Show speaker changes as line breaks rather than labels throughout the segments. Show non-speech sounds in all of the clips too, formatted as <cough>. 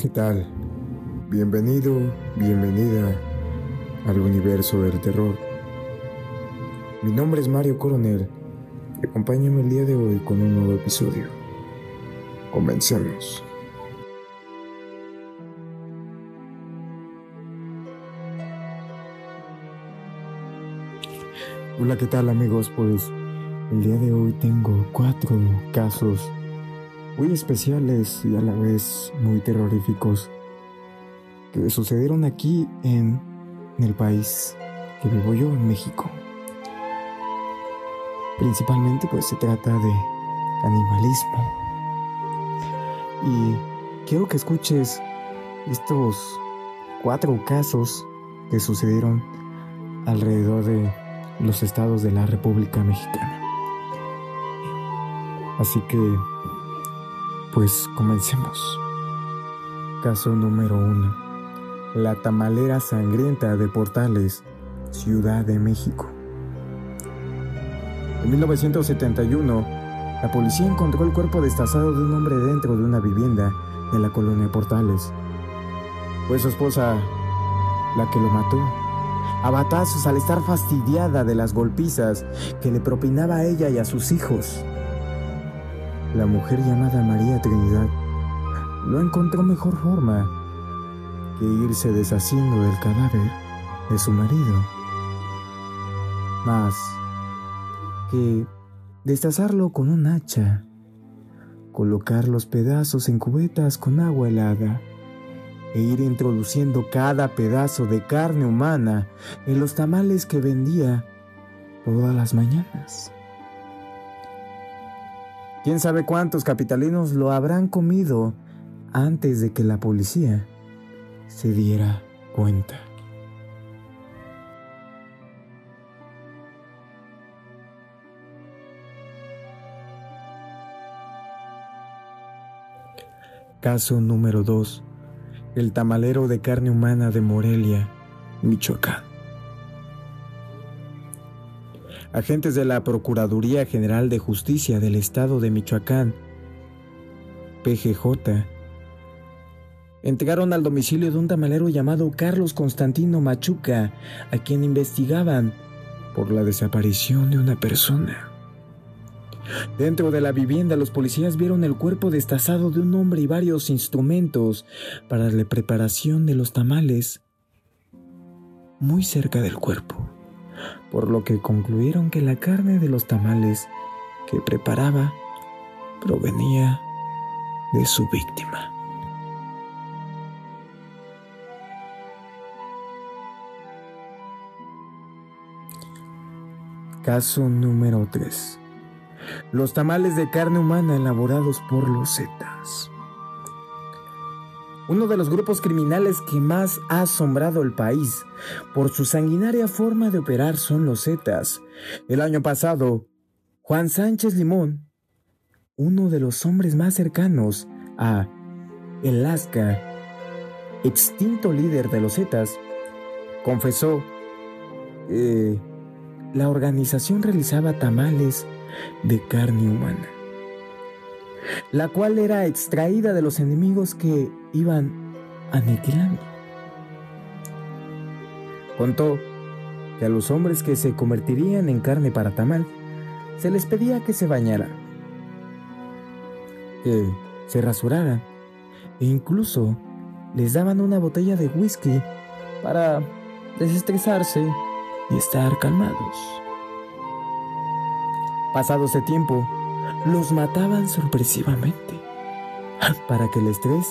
¿Qué tal? Bienvenido, bienvenida al universo del terror. Mi nombre es Mario Coronel y acompáñame el día de hoy con un nuevo episodio. Comencemos. Hola, ¿qué tal amigos? Pues el día de hoy tengo cuatro casos muy especiales y a la vez muy terroríficos que sucedieron aquí en, el país que vivo yo, en México. Principalmente pues se trata de animalismo. Y quiero que escuches estos cuatro casos que sucedieron alrededor de los estados de la República Mexicana. Así que pues comencemos. Caso número 1. La tamalera sangrienta de Portales, Ciudad de México. En 1971, la policía encontró el cuerpo destazado de un hombre dentro de una vivienda de la colonia Portales. Fue su esposa la que lo mató. A batazos al estar fastidiada de las golpizas que le propinaba a ella y a sus hijos. La mujer llamada María Trinidad no encontró mejor forma que irse deshaciendo del cadáver de su marido. Más que destazarlo con un hacha, colocar los pedazos en cubetas con agua helada e ir introduciendo cada pedazo de carne humana en los tamales que vendía todas las mañanas. ¿Quién sabe cuántos capitalinos lo habrán comido antes de que la policía se diera cuenta? Caso número 2. El tamalero de carne humana de Morelia, Michoacán. Agentes de la Procuraduría General de Justicia del Estado de Michoacán, PGJ, entregaron al domicilio de un tamalero llamado Carlos Constantino Machuca, a quien investigaban por la desaparición de una persona. Dentro de la vivienda los policías vieron el cuerpo destazado de un hombre y varios instrumentos para la preparación de los tamales muy cerca del cuerpo por lo que concluyeron que la carne de los tamales que preparaba provenía de su víctima. Caso número 3. Los tamales de carne humana elaborados por los Zetas. Uno de los grupos criminales que más ha asombrado el país por su sanguinaria forma de operar son los Zetas. El año pasado, Juan Sánchez Limón, uno de los hombres más cercanos a El extinto líder de los Zetas, confesó que la organización realizaba tamales de carne humana la cual era extraída de los enemigos que iban aniquilando. Contó que a los hombres que se convertirían en carne para tamal se les pedía que se bañaran, que se rasuraran e incluso les daban una botella de whisky para desestresarse y estar calmados. Pasado ese tiempo, los mataban sorpresivamente <laughs> para que el estrés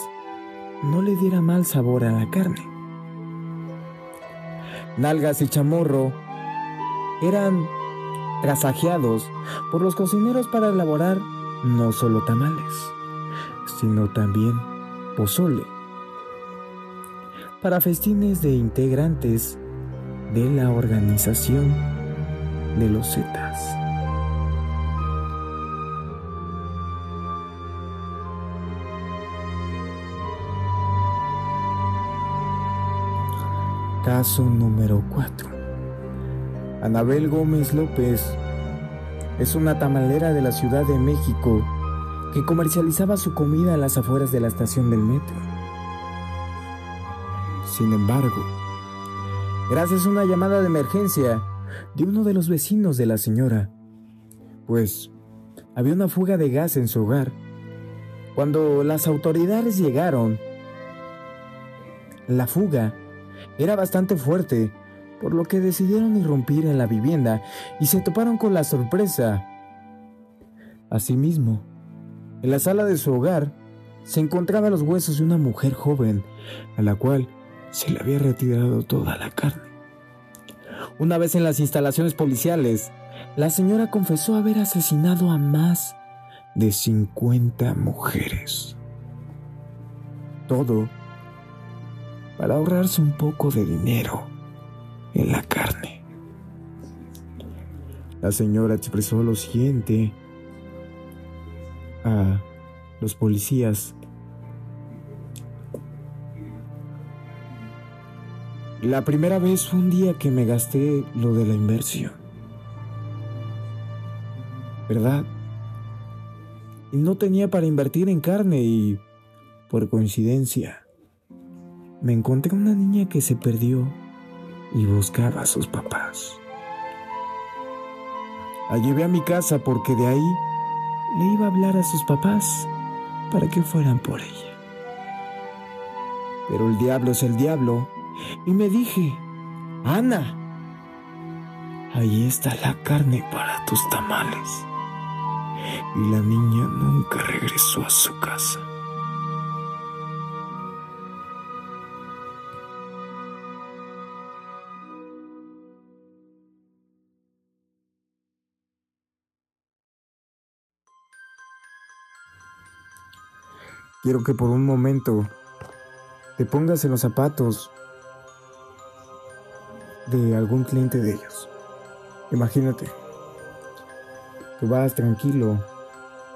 no le diera mal sabor a la carne. Nalgas y chamorro eran trasajeados por los cocineros para elaborar no solo tamales, sino también pozole, para festines de integrantes de la organización de los Zetas. Caso número 4. Anabel Gómez López es una tamalera de la Ciudad de México que comercializaba su comida a las afueras de la estación del metro. Sin embargo, gracias a una llamada de emergencia de uno de los vecinos de la señora, pues había una fuga de gas en su hogar. Cuando las autoridades llegaron, la fuga era bastante fuerte, por lo que decidieron irrumpir en la vivienda y se toparon con la sorpresa. Asimismo, en la sala de su hogar se encontraban los huesos de una mujer joven, a la cual se le había retirado toda la carne. Una vez en las instalaciones policiales, la señora confesó haber asesinado a más de 50 mujeres. Todo para ahorrarse un poco de dinero en la carne. La señora expresó lo siguiente a los policías. La primera vez fue un día que me gasté lo de la inversión. ¿Verdad? Y no tenía para invertir en carne y, por coincidencia, me encontré una niña que se perdió y buscaba a sus papás. La llevé a mi casa porque de ahí le iba a hablar a sus papás para que fueran por ella. Pero el diablo es el diablo y me dije, Ana, ahí está la carne para tus tamales. Y la niña nunca regresó a su casa. Quiero que por un momento te pongas en los zapatos de algún cliente de ellos. Imagínate, tú vas tranquilo,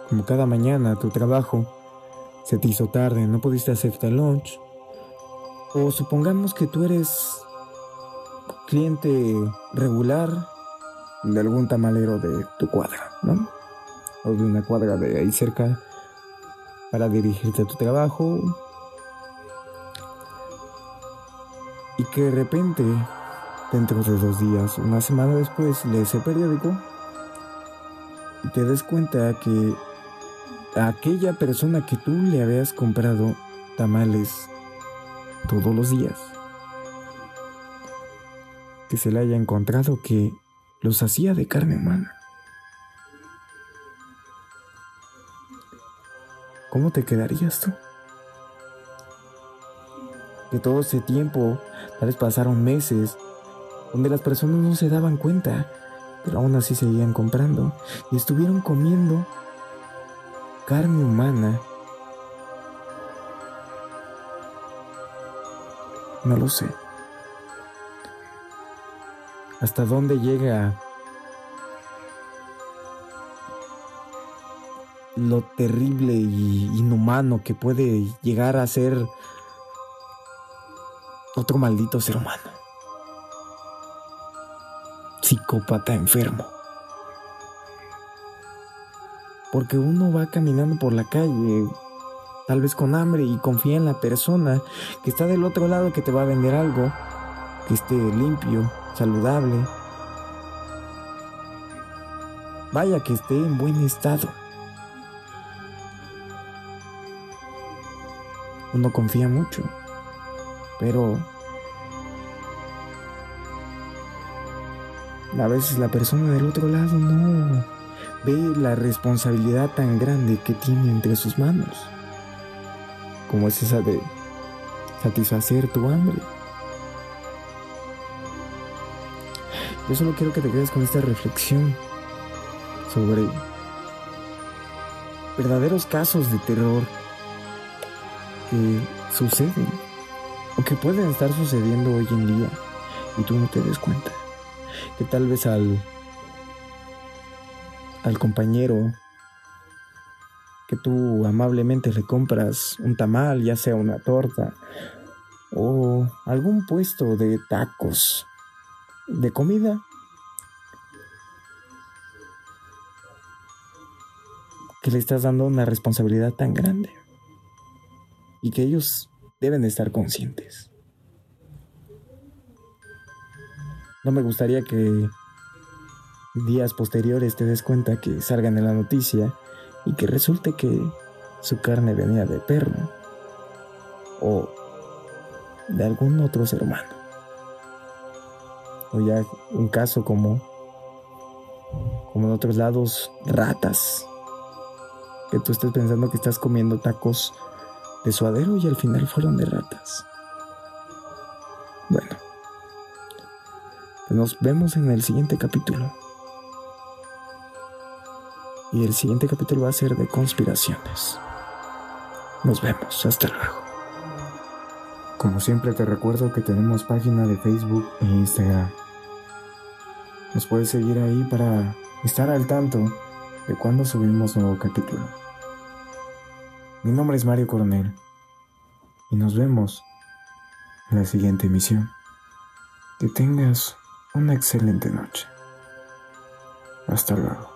como cada mañana a tu trabajo, se te hizo tarde, no pudiste hacerte el lunch, o supongamos que tú eres cliente regular de algún tamalero de tu cuadra, ¿no? O de una cuadra de ahí cerca para dirigirte a tu trabajo y que de repente, dentro de dos días, una semana después, lees el periódico y te des cuenta que aquella persona que tú le habías comprado tamales todos los días, que se le haya encontrado que los hacía de carne humana. ¿Cómo te quedarías tú? De todo ese tiempo, tal vez pasaron meses, donde las personas no se daban cuenta, pero aún así seguían comprando y estuvieron comiendo carne humana. No lo sé. ¿Hasta dónde llega lo terrible y inhumano que puede llegar a ser otro maldito ser humano. Psicópata enfermo. Porque uno va caminando por la calle, tal vez con hambre, y confía en la persona que está del otro lado que te va a vender algo, que esté limpio, saludable. Vaya que esté en buen estado. Uno confía mucho, pero a veces la persona del otro lado no ve la responsabilidad tan grande que tiene entre sus manos, como es esa de satisfacer tu hambre. Yo solo quiero que te quedes con esta reflexión sobre verdaderos casos de terror suceden o que pueden estar sucediendo hoy en día y tú no te des cuenta. Que tal vez al, al compañero que tú amablemente le compras un tamal, ya sea una torta o algún puesto de tacos, de comida, que le estás dando una responsabilidad tan grande y que ellos deben estar conscientes. No me gustaría que días posteriores te des cuenta que salgan en la noticia y que resulte que su carne venía de perro o de algún otro ser humano. O ya un caso como como en otros lados ratas. Que tú estés pensando que estás comiendo tacos de suadero y al final fueron de ratas. Bueno, nos vemos en el siguiente capítulo. Y el siguiente capítulo va a ser de conspiraciones. Nos vemos, hasta luego. Como siempre te recuerdo que tenemos página de Facebook e Instagram. Nos puedes seguir ahí para estar al tanto de cuando subimos nuevo capítulo. Mi nombre es Mario Coronel y nos vemos en la siguiente emisión. Que tengas una excelente noche. Hasta luego.